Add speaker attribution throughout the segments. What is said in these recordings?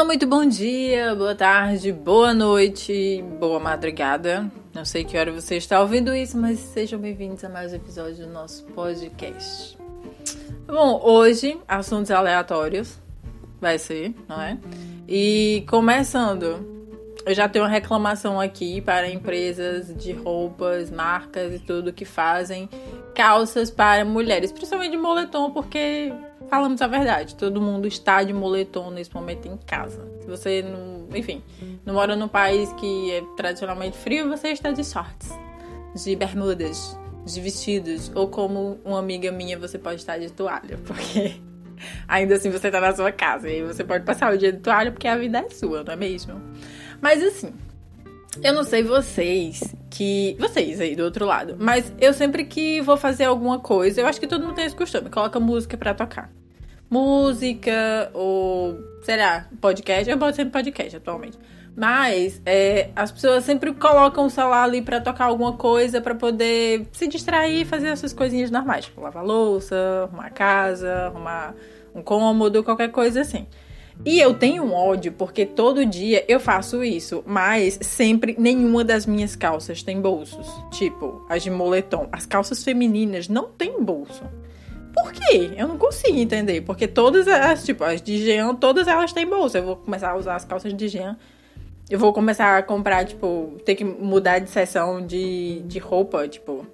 Speaker 1: Olá, muito bom dia, boa tarde, boa noite, boa madrugada. Não sei que hora você está ouvindo isso, mas sejam bem-vindos a mais um episódio do nosso podcast. Bom, hoje, assuntos aleatórios, vai ser, não é? E começando, eu já tenho uma reclamação aqui para empresas de roupas, marcas e tudo que fazem calças para mulheres, principalmente de moletom, porque falamos a verdade, todo mundo está de moletom nesse momento em casa. Se você não, enfim, não mora num país que é tradicionalmente frio, você está de shorts, de bermudas, de vestidos, ou como uma amiga minha, você pode estar de toalha, porque ainda assim você está na sua casa e você pode passar o dia de toalha porque a vida é sua, não é mesmo? Mas assim, eu não sei vocês que. Vocês aí do outro lado. Mas eu sempre que vou fazer alguma coisa, eu acho que todo mundo tem esse costume, coloca música para tocar música ou, sei lá, podcast. Eu boto sempre podcast atualmente. Mas é, as pessoas sempre colocam o celular ali para tocar alguma coisa para poder se distrair e fazer essas coisinhas normais, tipo lavar louça, arrumar a casa, arrumar um cômodo, qualquer coisa assim. E eu tenho um ódio porque todo dia eu faço isso, mas sempre nenhuma das minhas calças tem bolsos. Tipo, as de moletom. As calças femininas não tem bolso. Por quê? Eu não consigo entender. Porque todas as, tipo, as de Jean, todas elas têm bolsa. Eu vou começar a usar as calças de Jean. Eu vou começar a comprar, tipo, ter que mudar de seção de, de roupa, tipo.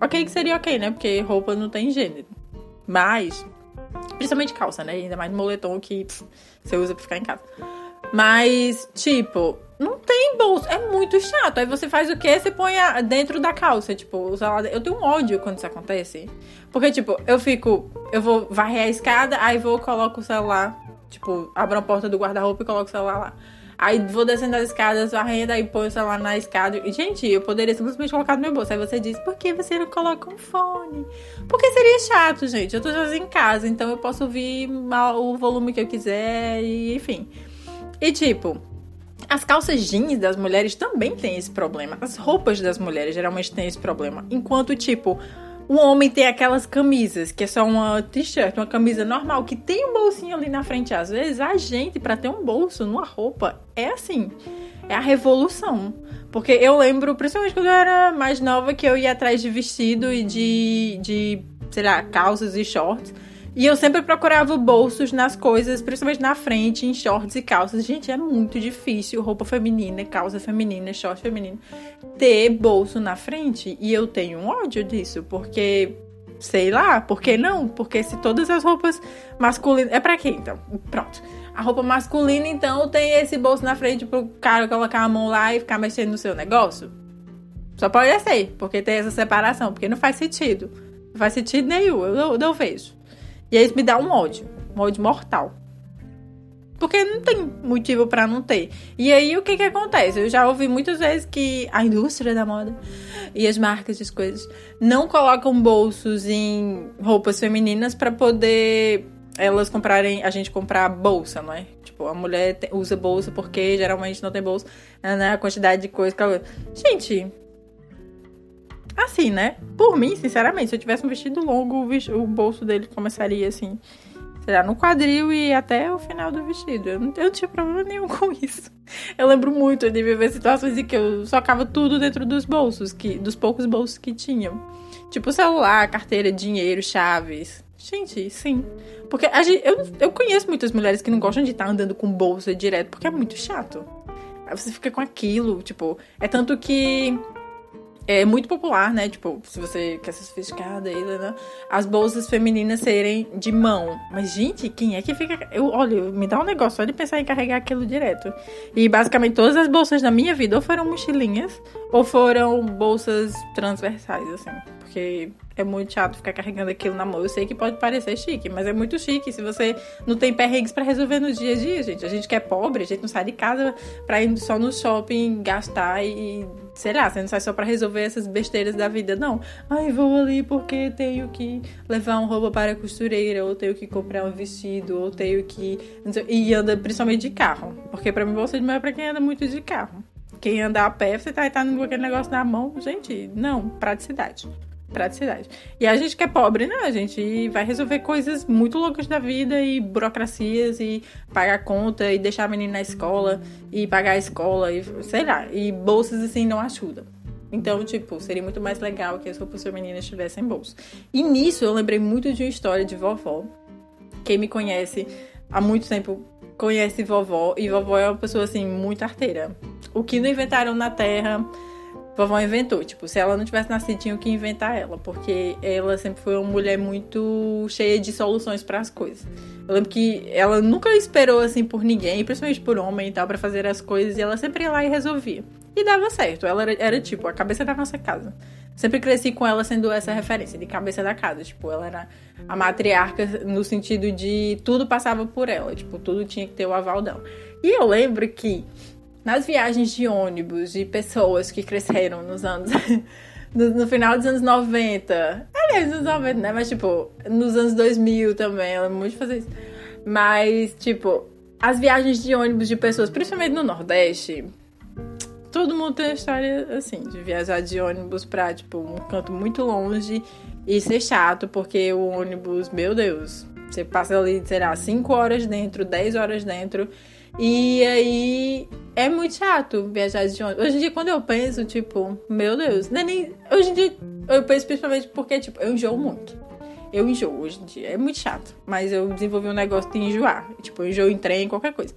Speaker 1: Ok, que seria ok, né? Porque roupa não tem gênero. Mas, principalmente calça, né? Ainda mais moletom que pff, você usa pra ficar em casa. Mas, tipo, não tem bolso. É muito chato. Aí você faz o quê? Você põe dentro da calça. Tipo, Eu tenho um ódio quando isso acontece. Porque, tipo, eu fico. Eu vou varrer a escada, aí vou, coloco o celular. Tipo, abro a porta do guarda-roupa e coloco o celular lá. Aí vou descendo as escadas, varrendo, aí põe o celular na escada. E, gente, eu poderia simplesmente colocar no meu bolso. Aí você diz, por que você não coloca um fone? Porque seria chato, gente. Eu tô sozinha em casa, então eu posso ouvir o volume que eu quiser, e enfim. E tipo, as calças jeans das mulheres também têm esse problema. As roupas das mulheres geralmente têm esse problema. Enquanto, tipo, o homem tem aquelas camisas, que é só uma t-shirt, uma camisa normal, que tem um bolsinho ali na frente. Às vezes, a gente, para ter um bolso numa roupa, é assim. É a revolução. Porque eu lembro, principalmente quando eu era mais nova, que eu ia atrás de vestido e de, de sei lá, calças e shorts. E eu sempre procurava bolsos nas coisas, principalmente na frente, em shorts e calças. Gente, é muito difícil roupa feminina, calça feminina, short feminino, ter bolso na frente. E eu tenho um ódio disso, porque sei lá, por que não? Porque se todas as roupas masculinas. É pra quê então? Pronto. A roupa masculina, então, tem esse bolso na frente pro cara colocar a mão lá e ficar mexendo no seu negócio? Só pode ser, porque tem essa separação, porque não faz sentido. Não faz sentido nenhum, eu não, não vejo. E aí isso me dá um ódio, um ódio mortal. Porque não tem motivo para não ter. E aí o que que acontece? Eu já ouvi muitas vezes que a indústria da moda e as marcas de coisas não colocam bolsos em roupas femininas para poder elas comprarem, a gente comprar bolsa, não é? Tipo, a mulher usa bolsa porque geralmente não tem bolsa, né? A quantidade de coisa que ela... Gente, Assim, né? Por mim, sinceramente, se eu tivesse um vestido longo, o, bolso dele começaria assim, sei lá, no quadril e até o final do vestido. Eu não, eu não tinha problema nenhum com isso. Eu lembro muito de viver situações em que eu socava tudo dentro dos bolsos, que, dos poucos bolsos que tinham. Tipo celular, carteira, dinheiro, chaves. Gente, sim. Porque gente, eu, eu conheço muitas mulheres que não gostam de estar andando com bolsa direto, porque é muito chato. Aí você fica com aquilo, tipo, é tanto que é muito popular, né? Tipo, se você quer ser sofisticada, né? as bolsas femininas serem de mão. Mas, gente, quem é que fica. Eu, olha, me dá um negócio só de pensar em carregar aquilo direto. E basicamente todas as bolsas da minha vida ou foram mochilinhas ou foram bolsas transversais, assim. Porque é muito chato ficar carregando aquilo na mão. Eu sei que pode parecer chique, mas é muito chique se você não tem perrengues para resolver no dia a dia, gente. A gente que é pobre, a gente não sai de casa pra ir só no shopping gastar e, sei lá, você não sai só para resolver essas besteiras da vida, não. Ai, vou ali porque tenho que levar um roupa para a costureira, ou tenho que comprar um vestido, ou tenho que. E anda principalmente de carro. Porque para mim, bolsa de mão é pra quem anda muito de carro. Quem anda a pé, você tá, tá com aquele negócio na mão. Gente, não, praticidade. Praticidade. E a gente que é pobre, né? A gente vai resolver coisas muito loucas da vida e burocracias e pagar conta e deixar a menina na escola e pagar a escola e sei lá. E bolsas assim não ajudam. Então, tipo, seria muito mais legal que as roupas femininas tivessem bolsa. E nisso eu lembrei muito de uma história de vovó. Quem me conhece há muito tempo conhece vovó e vovó é uma pessoa assim muito arteira. O que não inventaram na Terra, vovó inventou. Tipo, se ela não tivesse nascido, tinha que inventar ela, porque ela sempre foi uma mulher muito cheia de soluções para as coisas. Eu lembro que ela nunca esperou assim por ninguém, principalmente por homem e tal, para fazer as coisas, e ela sempre ia lá e resolvia. E dava certo. Ela era, era tipo a cabeça da nossa casa. Sempre cresci com ela sendo essa referência de cabeça da casa. Tipo, ela era a matriarca no sentido de tudo passava por ela. Tipo, tudo tinha que ter o aval dela. E eu lembro que nas viagens de ônibus de pessoas que cresceram nos anos. no, no, final dos anos 90. Aliás, nos anos 90, né? Mas, tipo, nos anos 2000 também. Ela muito de fazer isso. Mas, tipo, as viagens de ônibus de pessoas, principalmente no Nordeste. Todo mundo tem a história assim, de viajar de ônibus pra, tipo, um canto muito longe e ser chato, porque o ônibus, meu Deus, você passa ali, sei lá, 5 horas dentro, 10 horas dentro. E aí é muito chato viajar de ônibus. Hoje em dia, quando eu penso, tipo, meu Deus, não é nem. Hoje em dia, eu penso principalmente porque, tipo, eu enjoo muito. Eu enjoo hoje em dia. É muito chato. Mas eu desenvolvi um negócio de enjoar. Tipo, eu enjoo em trem, qualquer coisa.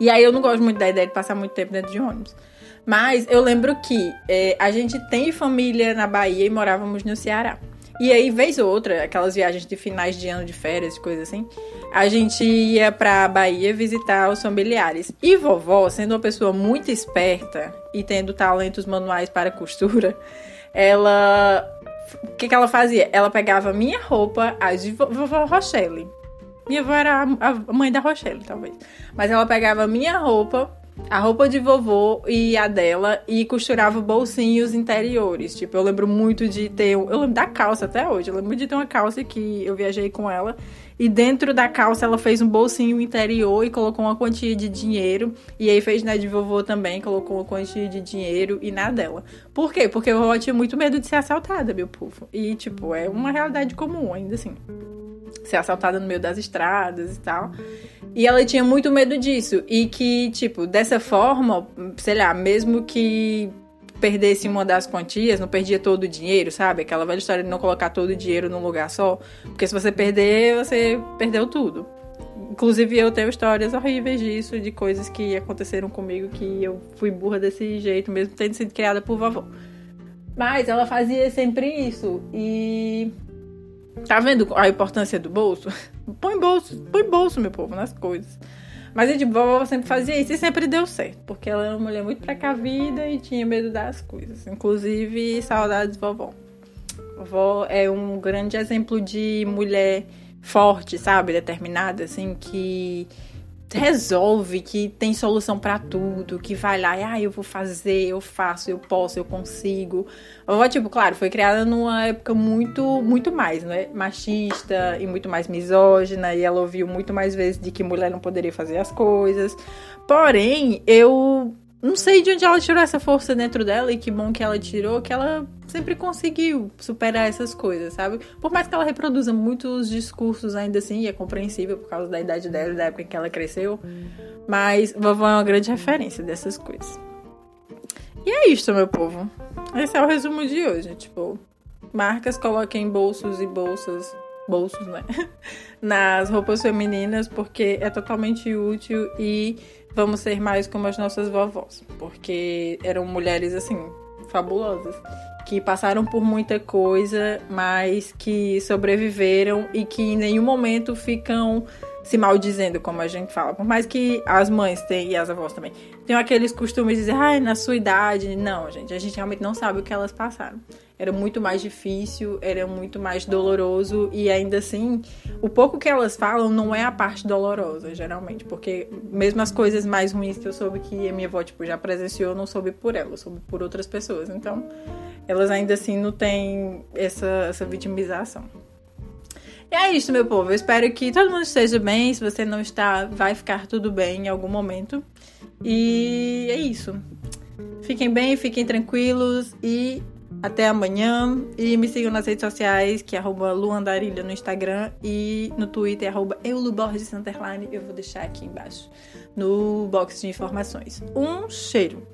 Speaker 1: E aí eu não gosto muito da ideia de passar muito tempo dentro de ônibus. Mas eu lembro que é, a gente tem família na Bahia e morávamos no Ceará. E aí, vez ou outra, aquelas viagens de finais de ano de férias, coisa assim, a gente ia pra Bahia visitar os familiares. E vovó, sendo uma pessoa muito esperta e tendo talentos manuais para costura, ela. O que, que ela fazia? Ela pegava minha roupa, a de vovó Rochelle. Minha avó era a mãe da Rochelle, talvez. Mas ela pegava minha roupa a roupa de vovô e a dela e costurava bolsinhos interiores. Tipo, eu lembro muito de ter. Eu lembro da calça até hoje. Eu lembro de ter uma calça que eu viajei com ela. E dentro da calça ela fez um bolsinho interior e colocou uma quantia de dinheiro. E aí fez na de vovô também, colocou uma quantia de dinheiro e na dela. Por quê? Porque a vovó tinha muito medo de ser assaltada, meu povo. E, tipo, é uma realidade comum ainda assim. Ser assaltada no meio das estradas e tal. E ela tinha muito medo disso. E que, tipo, dessa forma, sei lá, mesmo que perdesse uma das quantias, não perdia todo o dinheiro, sabe? Aquela velha história de não colocar todo o dinheiro num lugar só. Porque se você perder, você perdeu tudo. Inclusive, eu tenho histórias horríveis disso, de coisas que aconteceram comigo que eu fui burra desse jeito, mesmo tendo sido criada por vovó. Mas ela fazia sempre isso. E Tá vendo a importância do bolso? Põe bolso, põe bolso, meu povo, nas coisas. Mas a de vovó sempre fazia isso e sempre deu certo, porque ela é uma mulher muito precavida e tinha medo das coisas. Inclusive, saudades vovó. Vovó é um grande exemplo de mulher forte, sabe? Determinada, assim, que resolve, que tem solução para tudo, que vai lá e ah, eu vou fazer, eu faço, eu posso, eu consigo. A vovó, tipo, claro, foi criada numa época muito, muito mais, né? Machista e muito mais misógina, e ela ouviu muito mais vezes de que mulher não poderia fazer as coisas. Porém, eu não sei de onde ela tirou essa força dentro dela e que bom que ela tirou, que ela sempre conseguiu superar essas coisas, sabe? Por mais que ela reproduza muitos discursos ainda assim, e é compreensível por causa da idade dela e da época em que ela cresceu, mas vovó é uma grande referência dessas coisas. E é isso, meu povo. Esse é o resumo de hoje. Tipo, marcas coloquem bolsos e bolsas bolsos, né? Nas roupas femininas, porque é totalmente útil e vamos ser mais como as nossas vovós, porque eram mulheres assim fabulosas, que passaram por muita coisa, mas que sobreviveram e que em nenhum momento ficam se maldizendo, como a gente fala. Por mais que as mães tenham, e as avós também, tenham aqueles costumes de dizer, ai, na sua idade. Não, gente, a gente realmente não sabe o que elas passaram era muito mais difícil, era muito mais doloroso e ainda assim, o pouco que elas falam não é a parte dolorosa, geralmente, porque mesmo as coisas mais ruins que eu soube que a minha avó tipo já presenciou, eu não soube por ela, eu soube por outras pessoas. Então, elas ainda assim não têm essa essa vitimização. E é isso, meu povo. Eu espero que todo mundo esteja bem. Se você não está, vai ficar tudo bem em algum momento. E é isso. Fiquem bem, fiquem tranquilos e até amanhã. E me sigam nas redes sociais, que é arroba Luandarilha no Instagram e no Twitter, arroba Eu vou deixar aqui embaixo no box de informações. Um cheiro!